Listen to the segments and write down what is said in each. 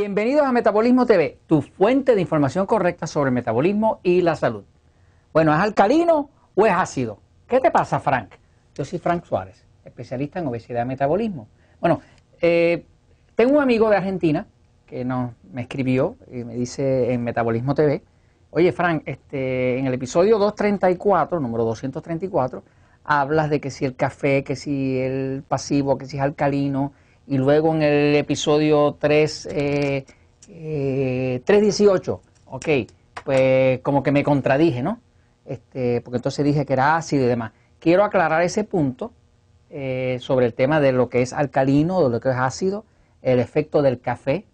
Bienvenidos a Metabolismo TV, tu fuente de información correcta sobre el metabolismo y la salud. Bueno, ¿es alcalino o es ácido? ¿Qué te pasa, Frank? Yo soy Frank Suárez, especialista en obesidad y metabolismo. Bueno, eh, tengo un amigo de Argentina que nos, me escribió y me dice en Metabolismo TV, oye Frank, este, en el episodio 234, número 234, hablas de que si el café, que si el pasivo, que si es alcalino, y luego en el episodio 3, eh, 318, eh, ok, pues como que me contradije, ¿no? Este, porque entonces dije que era ácido y demás. Quiero aclarar ese punto eh, sobre el tema de lo que es alcalino, de lo que es ácido, el efecto del café,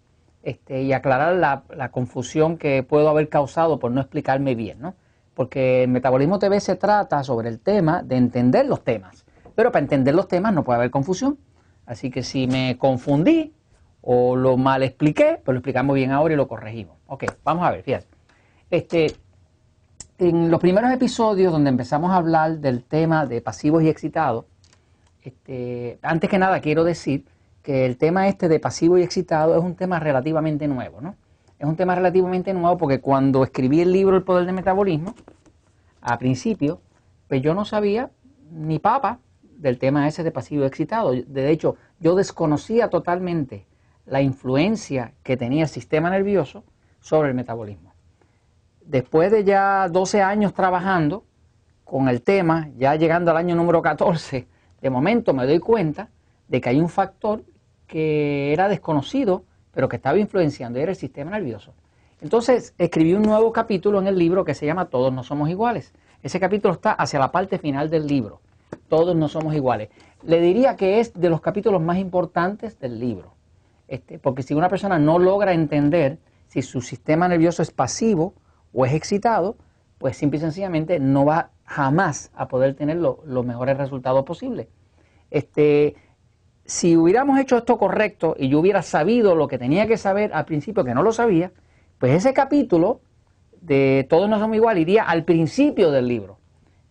este, y aclarar la, la, confusión que puedo haber causado por no explicarme bien, ¿no? Porque el Metabolismo TV se trata sobre el tema de entender los temas, pero para entender los temas no puede haber confusión. Así que si me confundí o lo mal expliqué, pues lo explicamos bien ahora y lo corregimos. Ok, vamos a ver, fíjate. Este, en los primeros episodios donde empezamos a hablar del tema de pasivos y excitados, este, antes que nada quiero decir que el tema este de pasivo y excitado es un tema relativamente nuevo, ¿no? Es un tema relativamente nuevo porque cuando escribí el libro El Poder del Metabolismo, a principio, pues yo no sabía ni papa del tema ese de pasivo excitado. De hecho, yo desconocía totalmente la influencia que tenía el sistema nervioso sobre el metabolismo. Después de ya 12 años trabajando con el tema, ya llegando al año número 14, de momento me doy cuenta de que hay un factor que era desconocido, pero que estaba influenciando, y era el sistema nervioso. Entonces escribí un nuevo capítulo en el libro que se llama Todos no somos iguales. Ese capítulo está hacia la parte final del libro todos no somos iguales. Le diría que es de los capítulos más importantes del libro, este, porque si una persona no logra entender si su sistema nervioso es pasivo o es excitado, pues simple y sencillamente no va jamás a poder tener los mejores resultados posibles. Este, si hubiéramos hecho esto correcto y yo hubiera sabido lo que tenía que saber al principio, que no lo sabía, pues ese capítulo de Todos no somos iguales iría al principio del libro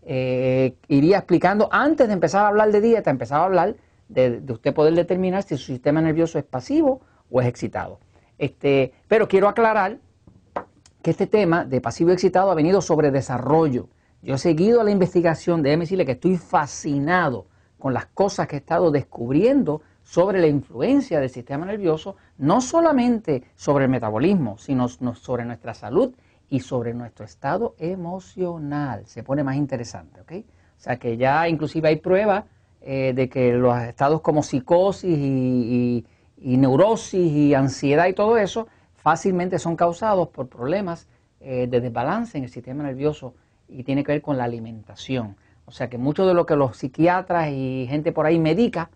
eh, iría explicando, antes de empezar a hablar de dieta, empezaba a hablar de, usted poder determinar si su sistema nervioso es pasivo o es excitado. Este, pero quiero aclarar que este tema de pasivo y excitado ha venido sobre desarrollo. Yo he seguido la investigación, de decirle que estoy fascinado con las cosas que he estado descubriendo sobre la influencia del sistema nervioso, no solamente sobre el metabolismo, sino sobre nuestra salud y sobre nuestro estado emocional. Se pone más interesante, ¿ok? O sea que ya inclusive hay pruebas eh, de que los estados como psicosis y, neurosis y ansiedad y todo eso fácilmente son causados por problemas eh, de desbalance en el sistema nervioso y tiene que ver con la alimentación. O sea que mucho de lo que los psiquiatras y gente por ahí medica,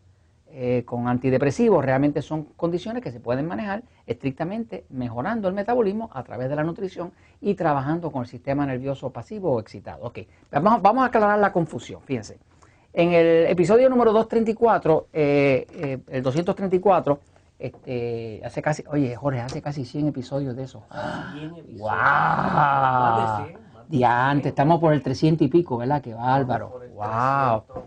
eh, con antidepresivos realmente son condiciones que se pueden manejar estrictamente mejorando el metabolismo a través de la nutrición y trabajando con el sistema nervioso pasivo o excitado. Ok, vamos, vamos a aclarar la confusión, fíjense. En el episodio número 234, eh, eh, el 234, este, hace casi, oye Jorge, hace casi 100 episodios de eso. 100 episodios. ¡Wow! antes, estamos por el 300 y pico, ¿verdad? Qué bárbaro. ¡Wow!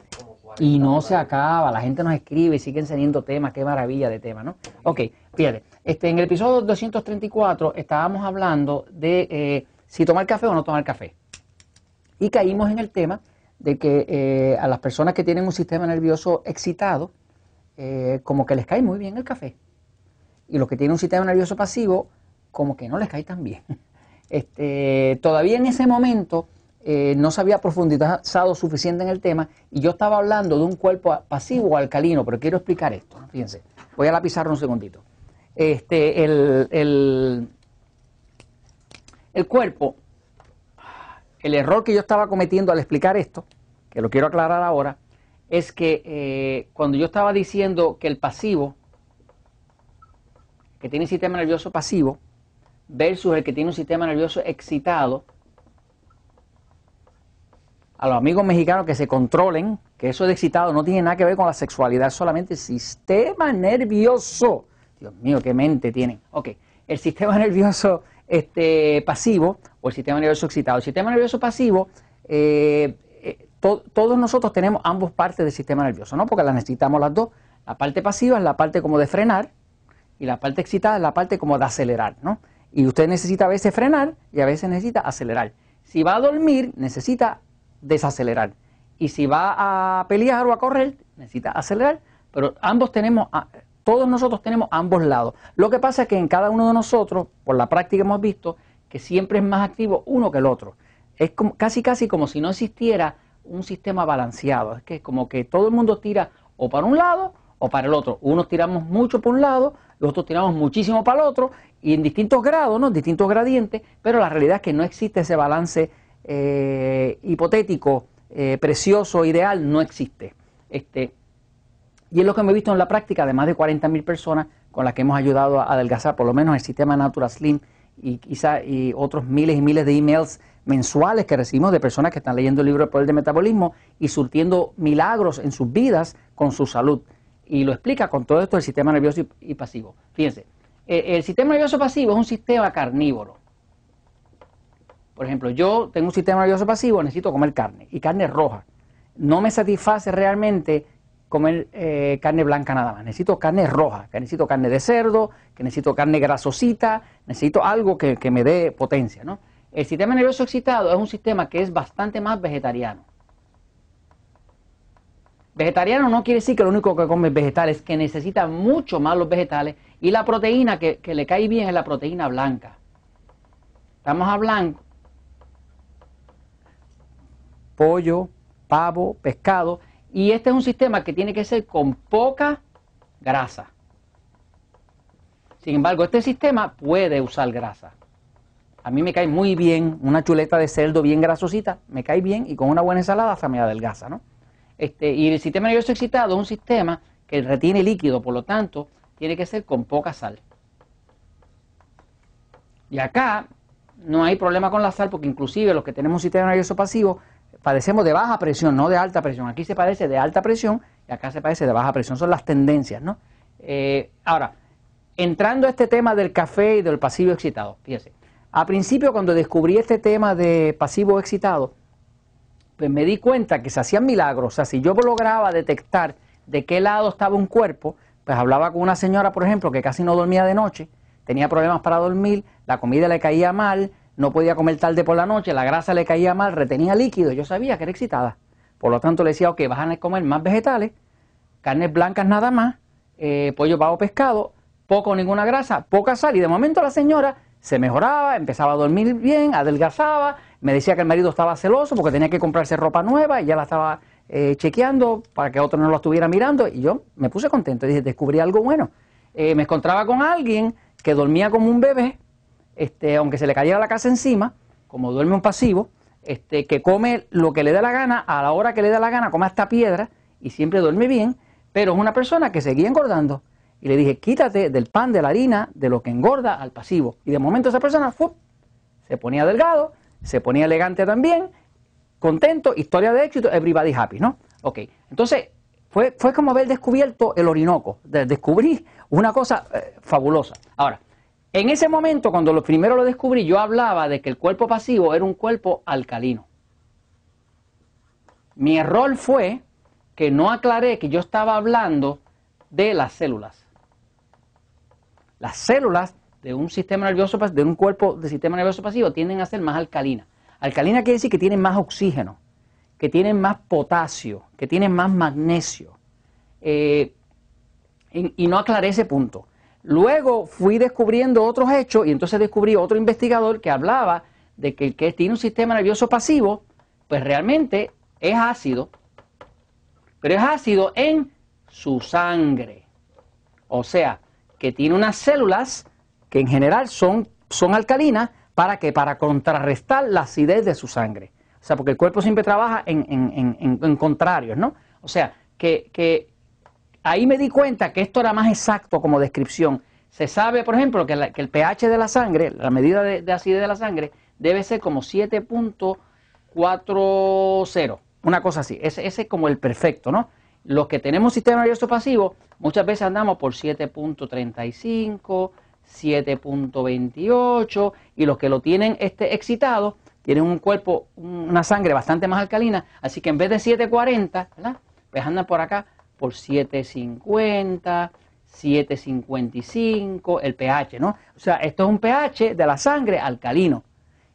Y no se acaba, la gente nos escribe y siguen saliendo temas, qué maravilla de temas, ¿no? Ok, fíjate, este, en el episodio 234 estábamos hablando de eh, si tomar café o no tomar café. Y caímos en el tema de que eh, a las personas que tienen un sistema nervioso excitado, eh, como que les cae muy bien el café. Y los que tienen un sistema nervioso pasivo, como que no les cae tan bien. Este, todavía en ese momento eh, no se había profundizado suficiente en el tema y yo estaba hablando de un cuerpo pasivo alcalino, pero quiero explicar esto. Fíjense, voy a la un segundito. Este, el, el, cuerpo, el error que yo estaba cometiendo al explicar esto, que lo quiero aclarar ahora, es que eh, cuando yo estaba diciendo que el pasivo, que tiene un sistema nervioso pasivo, versus el que tiene un sistema nervioso excitado, a los amigos mexicanos que se controlen, que eso de excitado no tiene nada que ver con la sexualidad, es solamente sistema nervioso. Dios mío, qué mente tienen. Ok, el sistema nervioso este, pasivo o el sistema nervioso excitado. El sistema nervioso pasivo, eh, eh, todos nosotros tenemos ambos partes del sistema nervioso, ¿no? Porque las necesitamos las dos. La parte pasiva es la parte como de frenar y la parte excitada es la parte como de acelerar, ¿no? Y usted necesita a veces frenar y a veces necesita acelerar. Si va a dormir, necesita desacelerar. Y si va a pelear o a correr, necesita acelerar. Pero ambos tenemos, todos nosotros tenemos ambos lados. Lo que pasa es que en cada uno de nosotros, por la práctica hemos visto que siempre es más activo uno que el otro. Es como, casi casi como si no existiera un sistema balanceado. Es que es como que todo el mundo tira o para un lado o para el otro. Unos tiramos mucho por un lado, los otros tiramos muchísimo para el otro, y en distintos grados, ¿no? distintos gradientes, pero la realidad es que no existe ese balance eh, hipotético, eh, precioso, ideal, no existe. Este, y es lo que me he visto en la práctica de más de 40.000 personas con las que hemos ayudado a adelgazar, por lo menos el sistema Natural Slim y quizá y otros miles y miles de emails mensuales que recibimos de personas que están leyendo el libro El Poder de Metabolismo y surtiendo milagros en sus vidas con su salud. Y lo explica con todo esto el sistema nervioso y, pasivo. Fíjense, eh, el sistema nervioso pasivo es un sistema carnívoro. Por ejemplo, yo tengo un sistema nervioso pasivo, necesito comer carne y carne roja. No me satisface realmente comer eh, carne blanca nada más. Necesito carne roja, que necesito carne de cerdo, que necesito carne grasosita, necesito algo que, me dé potencia. ¿no? El sistema nervioso excitado es un sistema que es bastante más vegetariano. Vegetariano no quiere decir que lo único que come es vegetal, es que necesita mucho más los vegetales y la proteína que, que le cae bien es la proteína blanca. Estamos hablando pollo, pavo, pescado y este es un sistema que tiene que ser con poca grasa. Sin embargo, este sistema puede usar grasa. A mí me cae muy bien una chuleta de cerdo bien grasosita, me cae bien y con una buena ensalada hasta me adelgaza, ¿no? Este, y el sistema nervioso excitado es un sistema que retiene líquido, por lo tanto, tiene que ser con poca sal. Y acá no hay problema con la sal porque inclusive los que tenemos un sistema nervioso pasivo padecemos de baja presión, no de alta presión. Aquí se padece de alta presión y acá se padece de baja presión. Son las tendencias, ¿no? Eh, ahora, entrando a este tema del café y del pasivo excitado, fíjese. A principio, cuando descubrí este tema de pasivo excitado, pues me di cuenta que se hacían milagros. O sea, si yo lograba detectar de qué lado estaba un cuerpo, pues hablaba con una señora, por ejemplo, que casi no dormía de noche, tenía problemas para dormir, la comida le caía mal, no podía comer tarde por la noche, la grasa le caía mal, retenía líquido, yo sabía que era excitada. Por lo tanto le decía, ok, vas a comer más vegetales, carnes blancas nada más, eh, pollo, pavo, pescado, poco o ninguna grasa, poca sal. Y de momento la señora se mejoraba, empezaba a dormir bien, adelgazaba, me decía que el marido estaba celoso porque tenía que comprarse ropa nueva y ya la estaba eh, chequeando para que otro no lo estuviera mirando. Y yo me puse contento, dije, descubrí algo bueno. Eh, me encontraba con alguien que dormía como un bebé, este, aunque se le cayera la casa encima, como duerme un pasivo, este, que come lo que le dé la gana, a la hora que le dé la gana, come hasta piedra y siempre duerme bien, pero es una persona que seguía engordando. Y le dije, quítate del pan, de la harina, de lo que engorda al pasivo. Y de momento esa persona se ponía delgado, se ponía elegante también, contento, historia de éxito, everybody happy, ¿no? Ok, entonces fue, fue como haber descubierto el Orinoco, descubrí una cosa eh, fabulosa. Ahora, en ese momento, cuando lo primero lo descubrí, yo hablaba de que el cuerpo pasivo era un cuerpo alcalino. Mi error fue que no aclaré que yo estaba hablando de las células. Las células de un sistema nervioso, de un cuerpo de sistema nervioso pasivo tienden a ser más alcalinas. Alcalina quiere decir que tienen más oxígeno, que tienen más potasio, que tienen más magnesio. Eh, y no aclaré ese punto. Luego fui descubriendo otros hechos y entonces descubrí otro investigador que hablaba de que el que tiene un sistema nervioso pasivo, pues realmente es ácido, pero es ácido en su sangre. O sea, que tiene unas células que en general son, son alcalinas para que para contrarrestar la acidez de su sangre. O sea, porque el cuerpo siempre trabaja en, en, en, contrarios, ¿no? O sea, que, que ahí me di cuenta que esto era más exacto como descripción. Se sabe, por ejemplo, que, el pH de la sangre, la medida de, acidez de la sangre, debe ser como 7.40, una cosa así. Ese, ese, es como el perfecto, ¿no? Los que tenemos sistema nervioso pasivo, muchas veces andamos por 7.35, 7.28, y los que lo tienen este excitado, tienen un cuerpo, una sangre bastante más alcalina, así que en vez de 7.40, ¿verdad? Pues andan por acá por 7.50, 755, el pH, ¿no? O sea, esto es un pH de la sangre alcalino.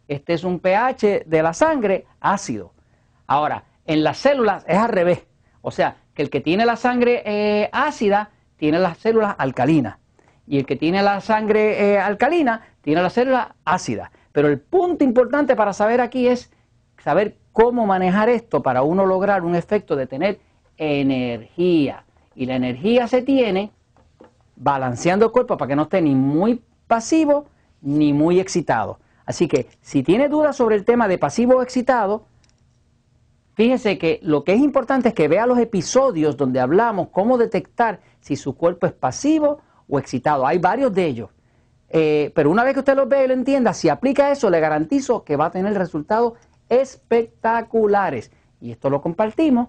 Este es un pH de la sangre ácido. Ahora, en las células es al revés. O sea, que el que tiene la sangre eh, ácida tiene las células alcalinas. Y el que tiene la sangre eh, alcalina tiene las células ácidas. Pero el punto importante para saber aquí es saber cómo manejar esto para uno lograr un efecto de tener energía. Y la energía se tiene balanceando el cuerpo para que no esté ni muy pasivo ni muy excitado. Así que si tiene dudas sobre el tema de pasivo o excitado, fíjese que lo que es importante es que vea los episodios donde hablamos cómo detectar si su cuerpo es pasivo o excitado. Hay varios de ellos. Eh, pero una vez que usted los ve y lo entienda, si aplica eso, le garantizo que va a tener resultados espectaculares. Y esto lo compartimos